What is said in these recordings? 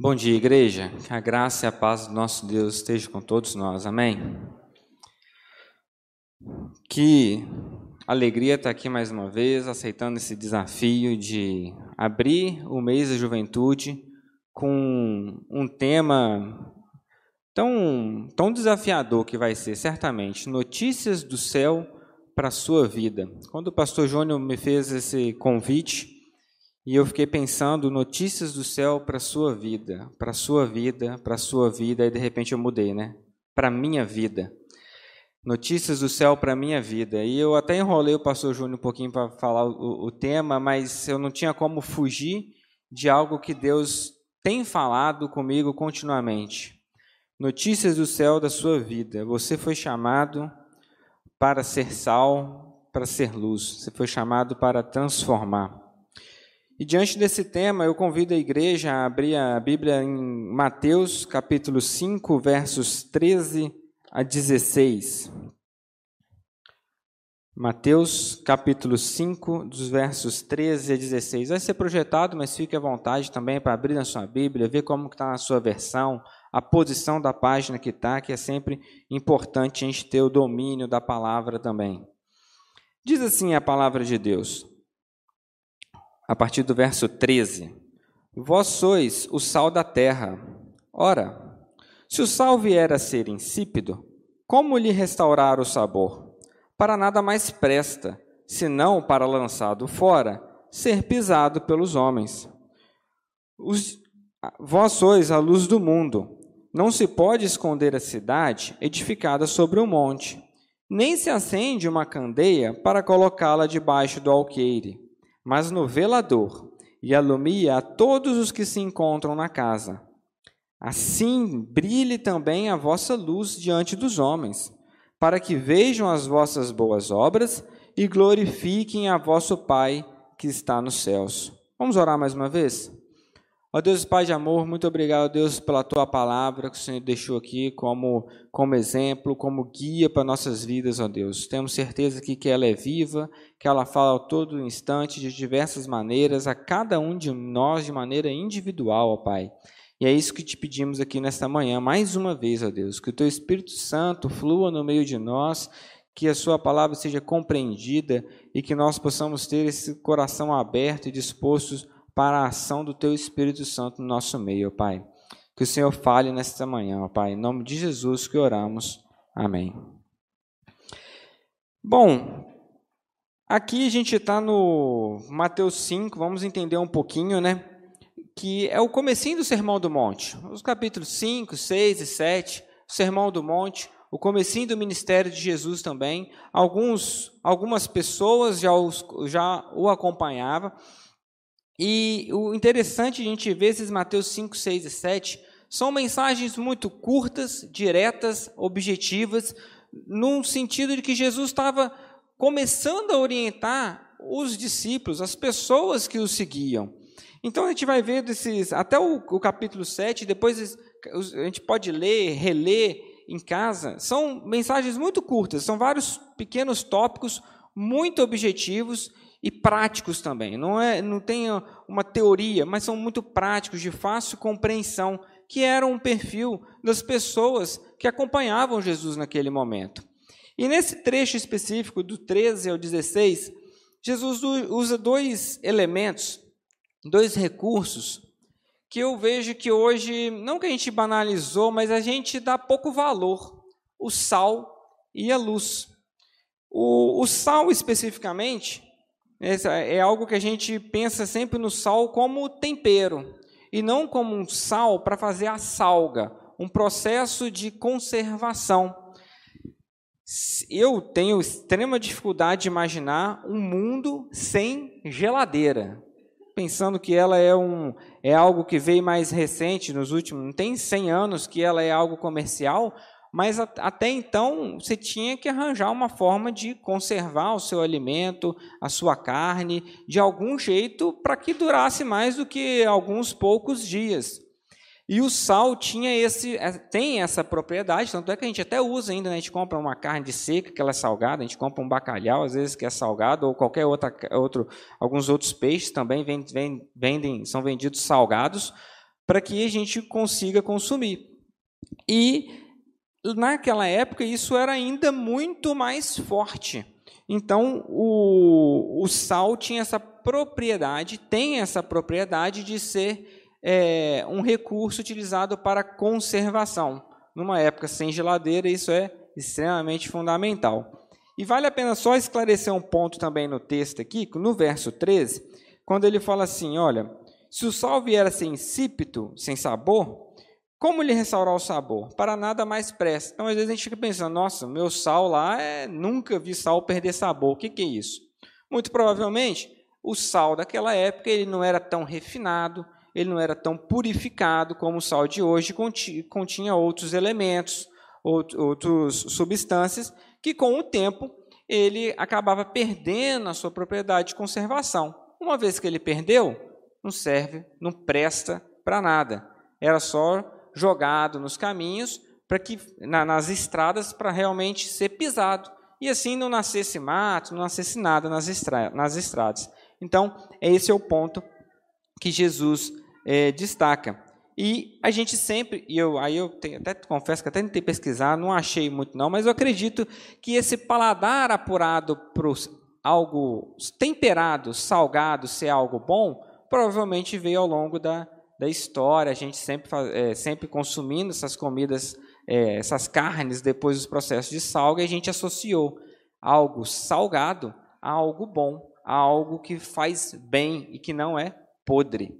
Bom dia, igreja. Que a graça e a paz do nosso Deus esteja com todos nós. Amém. Que alegria estar aqui mais uma vez, aceitando esse desafio de abrir o mês da juventude com um tema tão, tão desafiador que vai ser, certamente, notícias do céu para a sua vida. Quando o pastor Júnior me fez esse convite, e eu fiquei pensando notícias do céu para sua vida, para sua vida, para sua vida, e de repente eu mudei, né? Para minha vida. Notícias do céu para minha vida. E eu até enrolei o pastor Júnior um pouquinho para falar o, o tema, mas eu não tinha como fugir de algo que Deus tem falado comigo continuamente. Notícias do céu da sua vida. Você foi chamado para ser sal, para ser luz. Você foi chamado para transformar. E diante desse tema, eu convido a igreja a abrir a Bíblia em Mateus, capítulo 5, versos 13 a 16. Mateus, capítulo 5, dos versos 13 a 16. Vai ser projetado, mas fique à vontade também para abrir na sua Bíblia, ver como está na sua versão, a posição da página que está, que é sempre importante a gente ter o domínio da palavra também. Diz assim a palavra de Deus a partir do verso 13: Vós sois o sal da terra. Ora, se o sal vier a ser insípido, como lhe restaurar o sabor? Para nada mais presta, senão para lançado fora, ser pisado pelos homens. Os, vós sois a luz do mundo. Não se pode esconder a cidade edificada sobre um monte, nem se acende uma candeia para colocá-la debaixo do alqueire mas no velador, e alumia a todos os que se encontram na casa. Assim brilhe também a vossa luz diante dos homens, para que vejam as vossas boas obras e glorifiquem a vosso Pai que está nos céus. Vamos orar mais uma vez? Ó Deus Pai de amor, muito obrigado, Deus, pela tua palavra que o Senhor deixou aqui como, como exemplo, como guia para nossas vidas, ó Deus. Temos certeza aqui que ela é viva, que ela fala a todo instante, de diversas maneiras, a cada um de nós de maneira individual, ó Pai. E é isso que te pedimos aqui nesta manhã, mais uma vez, ó Deus, que o teu Espírito Santo flua no meio de nós, que a sua palavra seja compreendida e que nós possamos ter esse coração aberto e disposto para a ação do Teu Espírito Santo no nosso meio, Pai. Que o Senhor fale nesta manhã, Pai. Em nome de Jesus que oramos. Amém. Bom, aqui a gente está no Mateus 5, vamos entender um pouquinho, né? Que é o comecinho do Sermão do Monte. Os capítulos 5, 6 e 7, o Sermão do Monte, o comecinho do ministério de Jesus também. Alguns, algumas pessoas já, os, já o acompanhavam. E o interessante a gente ver esses Mateus 5, 6 e 7 são mensagens muito curtas, diretas, objetivas, num sentido de que Jesus estava começando a orientar os discípulos, as pessoas que o seguiam. Então a gente vai ver desses, até o, o capítulo 7, depois a gente pode ler, reler em casa. São mensagens muito curtas, são vários pequenos tópicos muito objetivos e práticos também. Não, é, não tem uma teoria, mas são muito práticos, de fácil compreensão, que eram um perfil das pessoas que acompanhavam Jesus naquele momento. E nesse trecho específico, do 13 ao 16, Jesus usa dois elementos, dois recursos, que eu vejo que hoje, não que a gente banalizou, mas a gente dá pouco valor: o sal e a luz. O, o sal, especificamente, é algo que a gente pensa sempre no sal como tempero, e não como um sal para fazer a salga, um processo de conservação. Eu tenho extrema dificuldade de imaginar um mundo sem geladeira, pensando que ela é, um, é algo que veio mais recente, nos últimos, não tem 100 anos que ela é algo comercial, mas até então você tinha que arranjar uma forma de conservar o seu alimento, a sua carne, de algum jeito para que durasse mais do que alguns poucos dias. E o sal tinha esse, é, tem essa propriedade, tanto é que a gente até usa ainda, né? a gente compra uma carne seca, que ela é salgada, a gente compra um bacalhau, às vezes que é salgado, ou qualquer outra, outro, alguns outros peixes também vendem, vendem, são vendidos salgados, para que a gente consiga consumir. E naquela época isso era ainda muito mais forte. Então o, o sal tinha essa propriedade, tem essa propriedade de ser é, um recurso utilizado para conservação. Numa época sem geladeira, isso é extremamente fundamental. E vale a pena só esclarecer um ponto também no texto aqui, no verso 13, quando ele fala assim: olha, se o sal vier a ser insípido, sem sabor, como lhe restaurar o sabor? Para nada mais presta. Então, às vezes a gente fica pensando, nossa, meu sal lá, é... nunca vi sal perder sabor. O que, que é isso? Muito provavelmente, o sal daquela época ele não era tão refinado, ele não era tão purificado como o sal de hoje, continha outros elementos, outras substâncias, que com o tempo ele acabava perdendo a sua propriedade de conservação. Uma vez que ele perdeu, não serve, não presta para nada. Era só jogado nos caminhos para que na, nas estradas para realmente ser pisado e assim não nascesse mato, não nascesse nada nas, estra nas estradas. Então, esse é o ponto que Jesus é, destaca. E a gente sempre, e eu, aí eu tenho, até confesso que até tentei pesquisar, não achei muito não, mas eu acredito que esse paladar apurado para algo temperado, salgado, ser algo bom, provavelmente veio ao longo da, da história, a gente sempre, é, sempre consumindo essas comidas, é, essas carnes depois dos processos de salga, a gente associou algo salgado a algo bom, a algo que faz bem e que não é podre.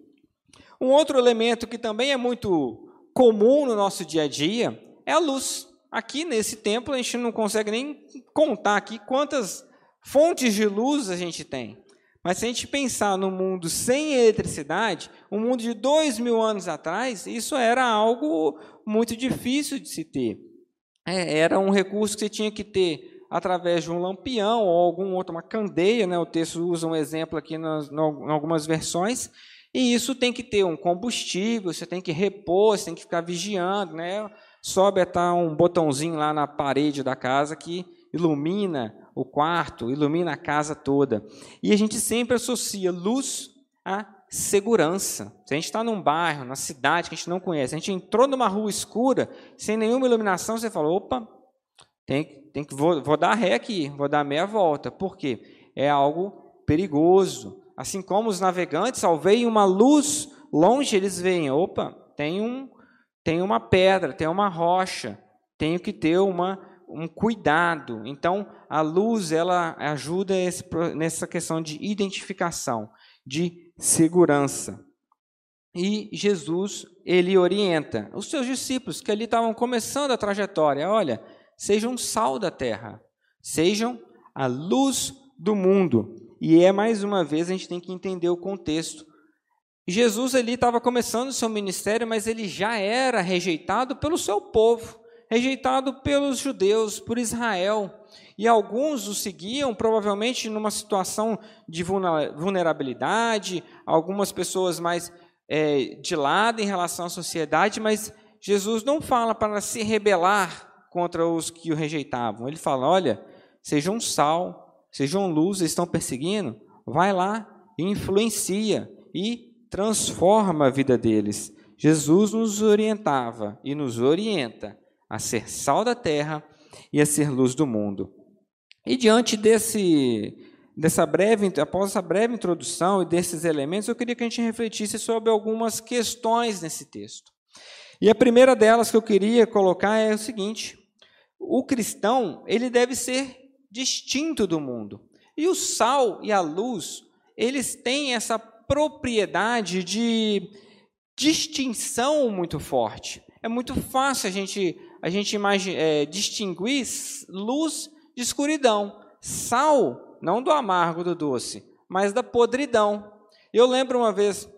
Um outro elemento que também é muito comum no nosso dia a dia é a luz. Aqui nesse templo a gente não consegue nem contar aqui quantas fontes de luz a gente tem. Mas se a gente pensar no mundo sem eletricidade, um mundo de dois mil anos atrás, isso era algo muito difícil de se ter. É, era um recurso que você tinha que ter através de um lampião ou algum outro, uma candeia, né? o texto usa um exemplo aqui nas, em algumas versões, e isso tem que ter um combustível, você tem que repor, você tem que ficar vigiando, né? sobe até um botãozinho lá na parede da casa que ilumina o quarto, ilumina a casa toda. E a gente sempre associa luz a segurança. Se a gente está num bairro, na cidade que a gente não conhece, a gente entrou numa rua escura, sem nenhuma iluminação, você fala, opa, tem, tem que, vou, vou dar ré aqui, vou dar meia volta. Por quê? É algo perigoso. Assim como os navegantes, ao verem uma luz longe, eles veem, opa, tem, um, tem uma pedra, tem uma rocha, tenho que ter uma um cuidado. Então, a luz ela ajuda esse, nessa questão de identificação, de segurança. E Jesus, ele orienta os seus discípulos que ali estavam começando a trajetória, olha, sejam sal da terra, sejam a luz do mundo. E é mais uma vez a gente tem que entender o contexto. Jesus ali estava começando o seu ministério, mas ele já era rejeitado pelo seu povo rejeitado pelos judeus, por Israel. E alguns o seguiam, provavelmente numa situação de vulnerabilidade, algumas pessoas mais é, de lado em relação à sociedade, mas Jesus não fala para se rebelar contra os que o rejeitavam. Ele fala: olha, sejam sal, sejam luz, estão perseguindo, vai lá e influencia e transforma a vida deles. Jesus nos orientava e nos orienta a ser sal da terra e a ser luz do mundo. E diante desse, dessa breve, após essa breve introdução e desses elementos, eu queria que a gente refletisse sobre algumas questões nesse texto. E a primeira delas que eu queria colocar é o seguinte: o cristão ele deve ser distinto do mundo. E o sal e a luz, eles têm essa propriedade de distinção muito forte. É muito fácil a gente a gente imagina, é, distinguir luz de escuridão, sal, não do amargo do doce, mas da podridão. Eu lembro uma vez,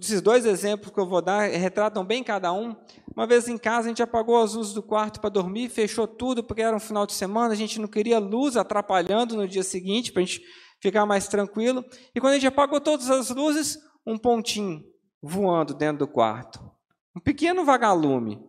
esses dois exemplos que eu vou dar retratam bem cada um. Uma vez em casa, a gente apagou as luzes do quarto para dormir, fechou tudo, porque era um final de semana, a gente não queria luz atrapalhando no dia seguinte, para a gente ficar mais tranquilo. E quando a gente apagou todas as luzes, um pontinho voando dentro do quarto. Um pequeno vagalume.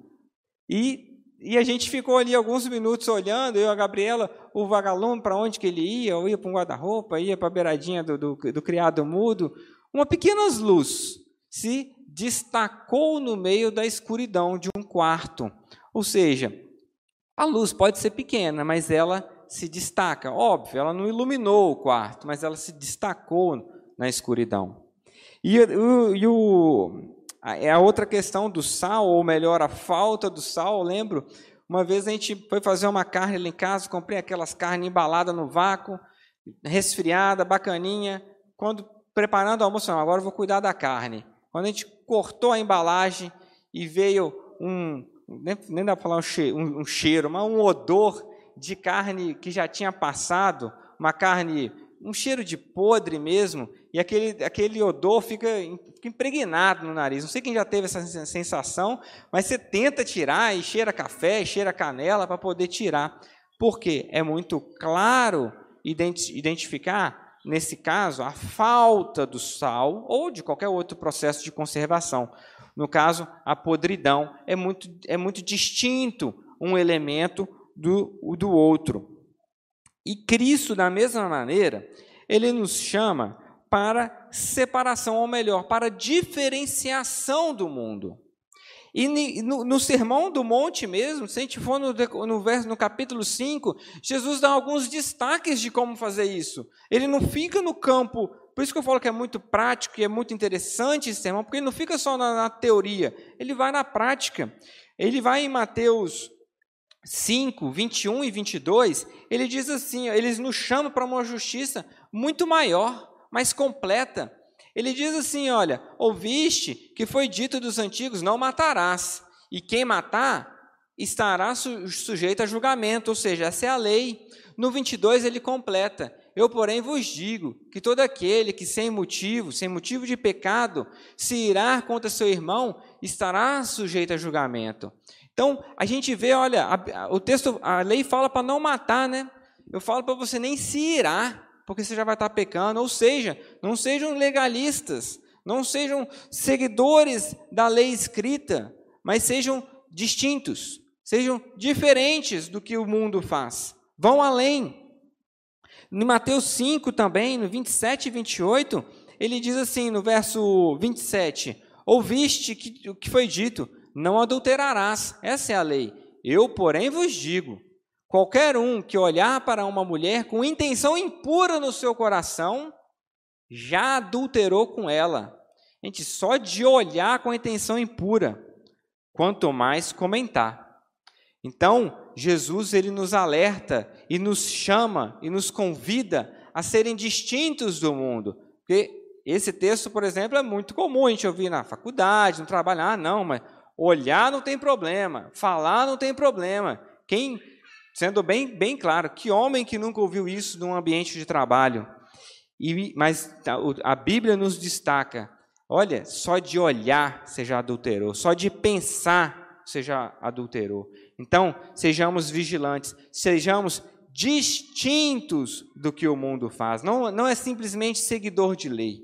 E e a gente ficou ali alguns minutos olhando, eu e a Gabriela, o vagalume, para onde que ele ia, ou ia para um guarda-roupa, ia para a beiradinha do, do, do, criado mudo, uma pequena luz. se destacou no meio da escuridão de um quarto. Ou seja, a luz pode ser pequena, mas ela se destaca. Óbvio, ela não iluminou o quarto, mas ela se destacou na escuridão. E, o, e o, é a outra questão do sal, ou melhor, a falta do sal. Eu lembro, uma vez a gente foi fazer uma carne ali em casa, comprei aquelas carnes embaladas no vácuo, resfriada, bacaninha. Quando preparando o almoço, não, agora eu vou cuidar da carne. Quando a gente cortou a embalagem e veio um, nem dá para falar um cheiro, um, um cheiro, mas um odor de carne que já tinha passado, uma carne, um cheiro de podre mesmo, e aquele, aquele odor fica, fica impregnado no nariz. Não sei quem já teve essa sensação, mas você tenta tirar e cheira café, e cheira canela para poder tirar. Porque é muito claro identificar, nesse caso, a falta do sal ou de qualquer outro processo de conservação. No caso, a podridão é muito, é muito distinto um elemento do, do outro. E Cristo, da mesma maneira, ele nos chama para separação, ou melhor, para diferenciação do mundo. E no, no, Sermão do Monte mesmo, se a gente for no, no, verso, no capítulo 5, Jesus dá alguns destaques de como fazer isso. Ele não fica no campo, por isso que eu falo que é muito prático e é muito interessante esse sermão, porque ele não fica só na, na teoria, ele vai na prática. Ele vai em Mateus 5, 21 e 22, ele diz assim: eles nos chamam para uma justiça muito maior, mais completa. Ele diz assim: olha, ouviste que foi dito dos antigos: não matarás, e quem matar estará su sujeito a julgamento, ou seja, essa é a lei. No 22 ele completa: eu, porém, vos digo que todo aquele que sem motivo, sem motivo de pecado, se irá contra seu irmão, estará sujeito a julgamento. Então, a gente vê, olha, a, o texto, a lei fala para não matar, né? Eu falo para você nem se irá, porque você já vai estar pecando. Ou seja, não sejam legalistas, não sejam seguidores da lei escrita, mas sejam distintos, sejam diferentes do que o mundo faz. Vão além. No Mateus 5 também, no 27 e 28, ele diz assim, no verso 27, Ouviste que, o que foi dito, não adulterarás. Essa é a lei. Eu, porém, vos digo: qualquer um que olhar para uma mulher com intenção impura no seu coração, já adulterou com ela. Gente, só de olhar com a intenção impura, quanto mais comentar. Então, Jesus ele nos alerta e nos chama e nos convida a serem distintos do mundo. Porque esse texto, por exemplo, é muito comum a gente ouvir na faculdade, no trabalho. Ah, não, mas Olhar não tem problema, falar não tem problema. Quem, sendo bem, bem claro, que homem que nunca ouviu isso num ambiente de trabalho? E, mas a Bíblia nos destaca: olha, só de olhar você já adulterou, só de pensar você já adulterou. Então, sejamos vigilantes, sejamos distintos do que o mundo faz. Não, não é simplesmente seguidor de lei.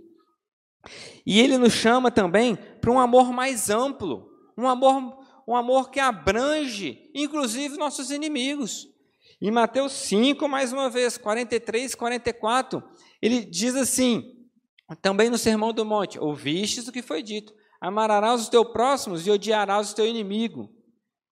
E ele nos chama também para um amor mais amplo um amor, um amor que abrange, inclusive, nossos inimigos. Em Mateus 5, mais uma vez, 43, 44, ele diz assim, também no Sermão do Monte: Ouvistes o que foi dito, amarás os teus próximos e odiarás o teu inimigo.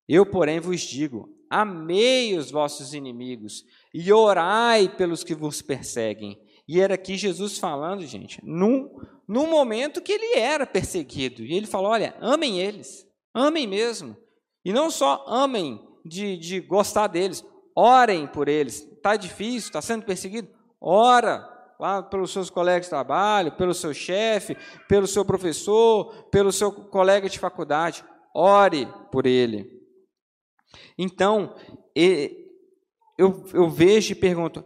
Eu, porém, vos digo: amei os vossos inimigos e orai pelos que vos perseguem. E era aqui Jesus falando, gente, num, num momento que ele era perseguido. E ele falou: olha, amem eles. Amem mesmo. E não só amem de, de gostar deles, orem por eles. Está difícil, está sendo perseguido? Ora lá pelos seus colegas de trabalho, pelo seu chefe, pelo seu professor, pelo seu colega de faculdade. Ore por ele. Então, eu, eu vejo e pergunto: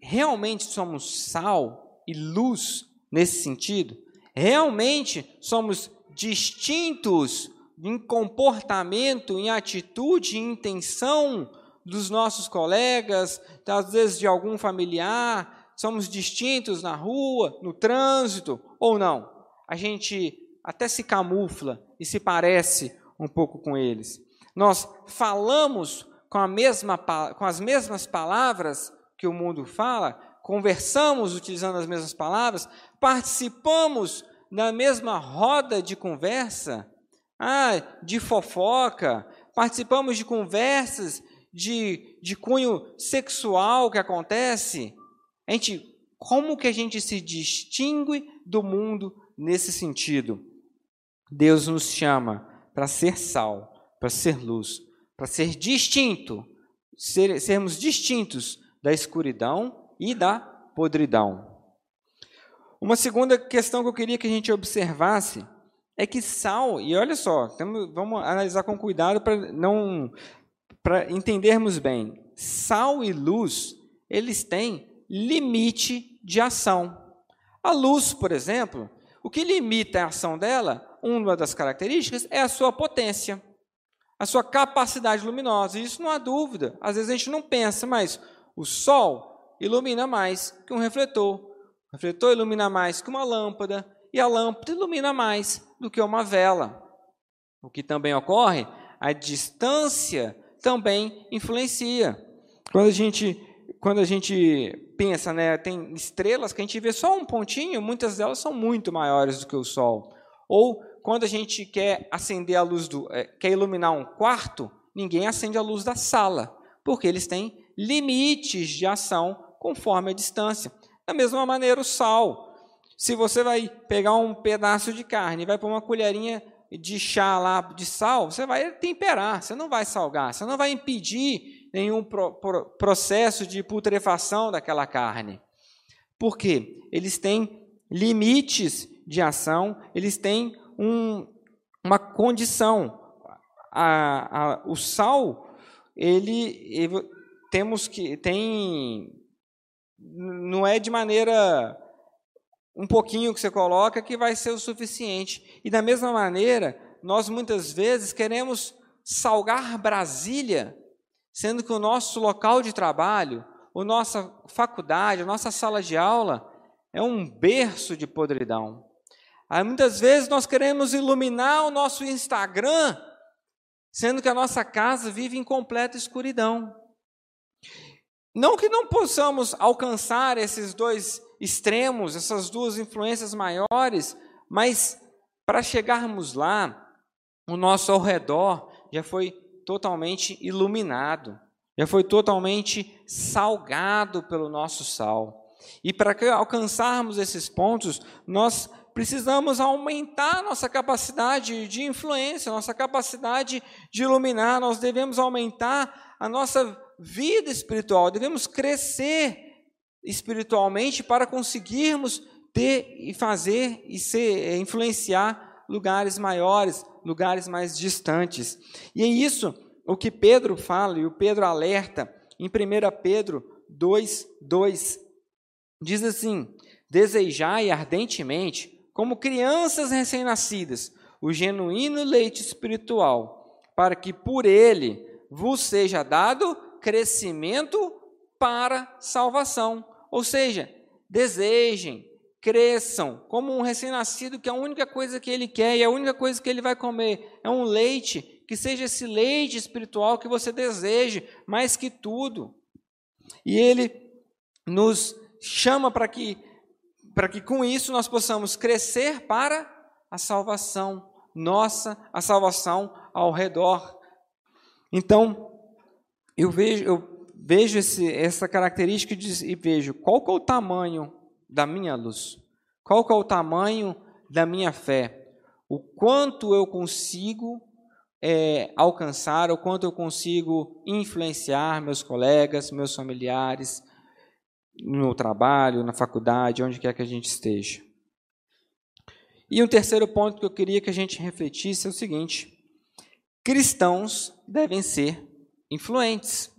realmente somos sal e luz nesse sentido? Realmente somos distintos em comportamento, em atitude, em intenção dos nossos colegas, às vezes de algum familiar, somos distintos na rua, no trânsito, ou não? A gente até se camufla e se parece um pouco com eles. Nós falamos com, a mesma, com as mesmas palavras que o mundo fala, conversamos utilizando as mesmas palavras, participamos na mesma roda de conversa, ah, de fofoca, participamos de conversas de, de cunho sexual que acontece. A gente, como que a gente se distingue do mundo nesse sentido? Deus nos chama para ser sal, para ser luz, para ser distinto, ser, sermos distintos da escuridão e da podridão. Uma segunda questão que eu queria que a gente observasse é que sal, e olha só, vamos analisar com cuidado para não para entendermos bem, sal e luz, eles têm limite de ação. A luz, por exemplo, o que limita a ação dela, uma das características é a sua potência, a sua capacidade luminosa. Isso não há dúvida. Às vezes a gente não pensa, mas o sol ilumina mais que um refletor. O refletor ilumina mais que uma lâmpada e a lâmpada ilumina mais do que uma vela. O que também ocorre, a distância também influencia. Quando a gente, quando a gente pensa, né, tem estrelas que a gente vê só um pontinho, muitas delas são muito maiores do que o Sol. Ou quando a gente quer acender a luz do, é, quer iluminar um quarto, ninguém acende a luz da sala, porque eles têm limites de ação conforme a distância. Da mesma maneira, o sal. Se você vai pegar um pedaço de carne e vai pôr uma colherinha de chá lá de sal, você vai temperar, você não vai salgar, você não vai impedir nenhum pro, pro, processo de putrefação daquela carne. Por quê? Eles têm limites de ação, eles têm um, uma condição. A, a, o sal, ele, ele temos que tem não é de maneira um pouquinho que você coloca que vai ser o suficiente. E da mesma maneira, nós muitas vezes queremos salgar Brasília, sendo que o nosso local de trabalho, a nossa faculdade, a nossa sala de aula é um berço de podridão. Aí muitas vezes nós queremos iluminar o nosso Instagram, sendo que a nossa casa vive em completa escuridão. Não que não possamos alcançar esses dois extremos, essas duas influências maiores, mas para chegarmos lá, o nosso ao redor já foi totalmente iluminado, já foi totalmente salgado pelo nosso sal. E para alcançarmos esses pontos, nós precisamos aumentar nossa capacidade de influência, nossa capacidade de iluminar, nós devemos aumentar a nossa vida espiritual, devemos crescer espiritualmente para conseguirmos ter e fazer e ser, eh, influenciar lugares maiores, lugares mais distantes. E é isso o que Pedro fala, e o Pedro alerta em 1 Pedro 2, 2. Diz assim: Desejai ardentemente, como crianças recém-nascidas, o genuíno leite espiritual, para que por ele vos seja dado crescimento para salvação ou seja, desejem, cresçam, como um recém-nascido que a única coisa que ele quer e a única coisa que ele vai comer é um leite, que seja esse leite espiritual que você deseje mais que tudo. E ele nos chama para que para que com isso nós possamos crescer para a salvação nossa, a salvação ao redor. Então, eu vejo, eu vejo esse, essa característica e vejo qual que é o tamanho da minha luz, qual que é o tamanho da minha fé, o quanto eu consigo é, alcançar, o quanto eu consigo influenciar meus colegas, meus familiares, no trabalho, na faculdade, onde quer que a gente esteja. E um terceiro ponto que eu queria que a gente refletisse é o seguinte: cristãos devem ser influentes.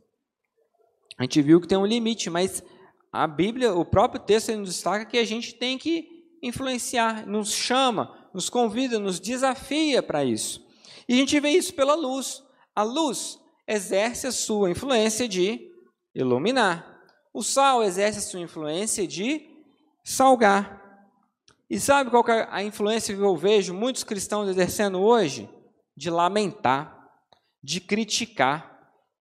A gente viu que tem um limite, mas a Bíblia, o próprio texto nos destaca que a gente tem que influenciar, nos chama, nos convida, nos desafia para isso. E a gente vê isso pela luz. A luz exerce a sua influência de iluminar. O sal exerce a sua influência de salgar. E sabe qual é a influência que eu vejo muitos cristãos exercendo hoje? De lamentar, de criticar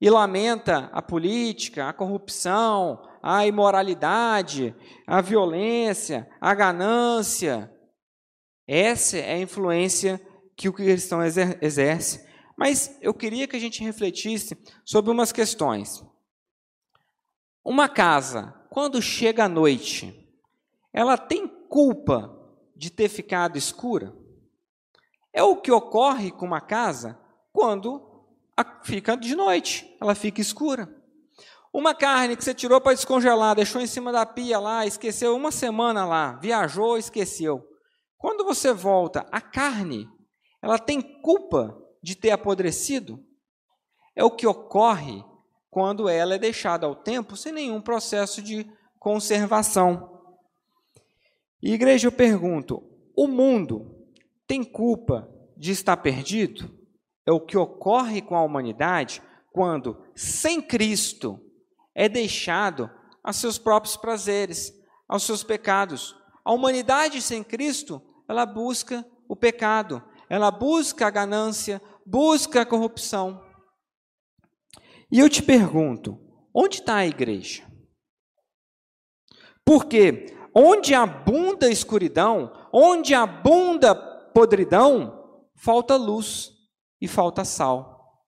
e lamenta a política, a corrupção, a imoralidade, a violência, a ganância. Essa é a influência que o cristão exerce. Mas eu queria que a gente refletisse sobre umas questões. Uma casa, quando chega à noite, ela tem culpa de ter ficado escura? É o que ocorre com uma casa quando fica de noite, ela fica escura. Uma carne que você tirou para descongelar, deixou em cima da pia lá, esqueceu uma semana lá, viajou, esqueceu. Quando você volta, a carne, ela tem culpa de ter apodrecido? É o que ocorre quando ela é deixada ao tempo sem nenhum processo de conservação. E, igreja, eu pergunto: o mundo tem culpa de estar perdido? É o que ocorre com a humanidade quando, sem Cristo, é deixado a seus próprios prazeres, aos seus pecados. A humanidade sem Cristo, ela busca o pecado, ela busca a ganância, busca a corrupção. E eu te pergunto, onde está a igreja? Porque onde abunda escuridão, onde abunda podridão, falta luz e falta sal.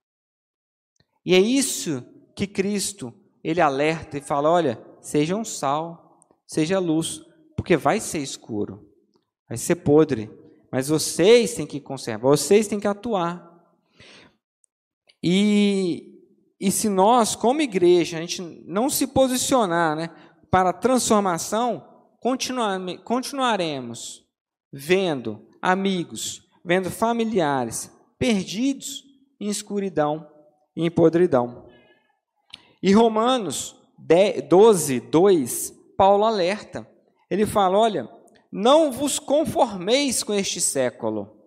E é isso que Cristo ele alerta e fala: olha, sejam sal, seja luz, porque vai ser escuro, vai ser podre, mas vocês têm que conservar, vocês têm que atuar. E, e se nós, como igreja, a gente não se posicionar né, para a transformação, continuar, continuaremos vendo amigos, vendo familiares perdidos em escuridão e em podridão. E Romanos 12, 2, Paulo alerta. Ele fala: olha, não vos conformeis com este século.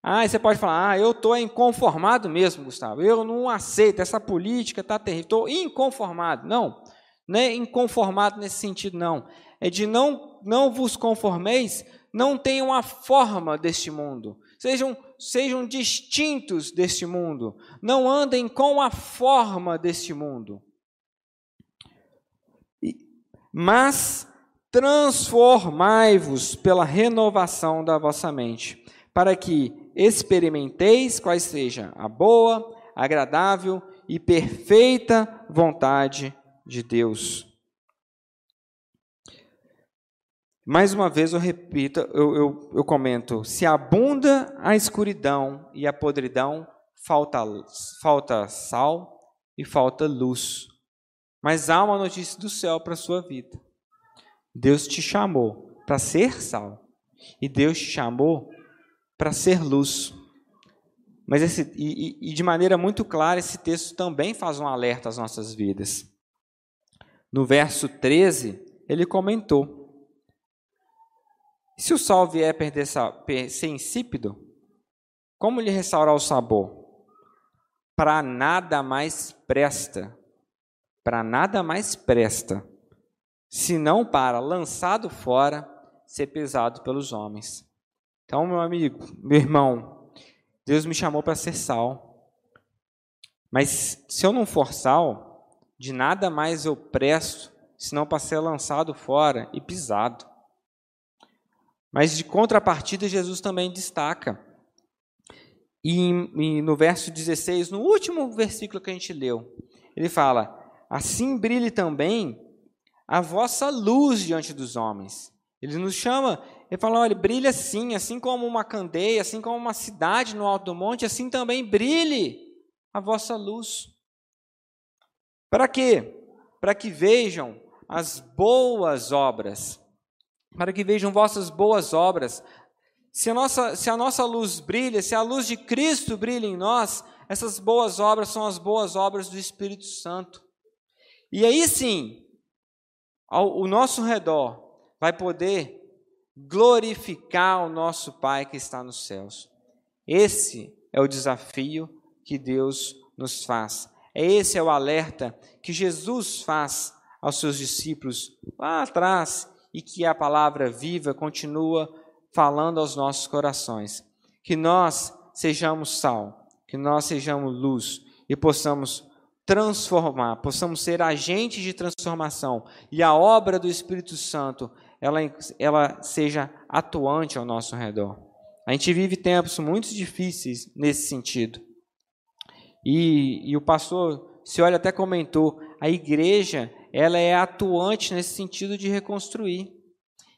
Ah, você pode falar, ah, eu estou inconformado mesmo, Gustavo. Eu não aceito, essa política está terrível, estou inconformado. Não, não é inconformado nesse sentido, não. É de não, não vos conformeis, não tenham a forma deste mundo. Sejam, sejam distintos deste mundo. Não andem com a forma deste mundo mas transformai-vos pela renovação da vossa mente, para que experimenteis quais seja a boa, agradável e perfeita vontade de Deus. Mais uma vez eu repito, eu, eu, eu comento: se abunda a escuridão e a podridão, falta, falta sal e falta luz. Mas há uma notícia do céu para a sua vida. Deus te chamou para ser sal. E Deus te chamou para ser luz. Mas esse, e, e de maneira muito clara, esse texto também faz um alerta às nossas vidas. No verso 13, ele comentou: Se o sal vier perder, ser insípido, como lhe restaurar o sabor? Para nada mais presta para nada mais presta, senão para, lançado fora, ser pesado pelos homens. Então, meu amigo, meu irmão, Deus me chamou para ser sal. Mas se eu não for sal, de nada mais eu presto, senão para ser lançado fora e pisado. Mas de contrapartida, Jesus também destaca. E, e no verso 16, no último versículo que a gente leu, ele fala: assim brilhe também a vossa luz diante dos homens. Ele nos chama, ele fala: olha, brilha assim, assim como uma candeia, assim como uma cidade no alto do monte, assim também brilhe a vossa luz. Para quê? Para que vejam as boas obras, para que vejam vossas boas obras. Se a, nossa, se a nossa luz brilha, se a luz de Cristo brilha em nós, essas boas obras são as boas obras do Espírito Santo. E aí sim, ao, o nosso redor vai poder glorificar o nosso Pai que está nos céus. Esse é o desafio que Deus nos faz. Esse é o alerta que Jesus faz aos seus discípulos lá atrás e que a palavra viva continua falando aos nossos corações. Que nós sejamos sal, que nós sejamos luz e possamos transformar, possamos ser agentes de transformação e a obra do Espírito Santo ela, ela seja atuante ao nosso redor. A gente vive tempos muito difíceis nesse sentido. E, e o pastor, se olha, até comentou, a igreja ela é atuante nesse sentido de reconstruir.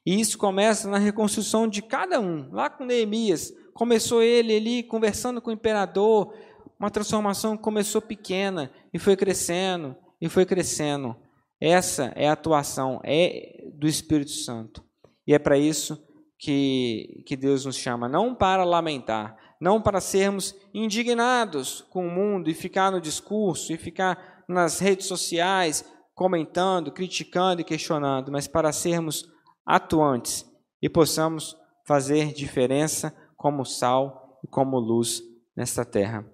E isso começa na reconstrução de cada um. Lá com Neemias, começou ele ali conversando com o imperador, uma transformação começou pequena e foi crescendo, e foi crescendo. Essa é a atuação é do Espírito Santo. E é para isso que, que Deus nos chama, não para lamentar, não para sermos indignados com o mundo e ficar no discurso e ficar nas redes sociais comentando, criticando e questionando, mas para sermos atuantes e possamos fazer diferença como sal e como luz nesta terra.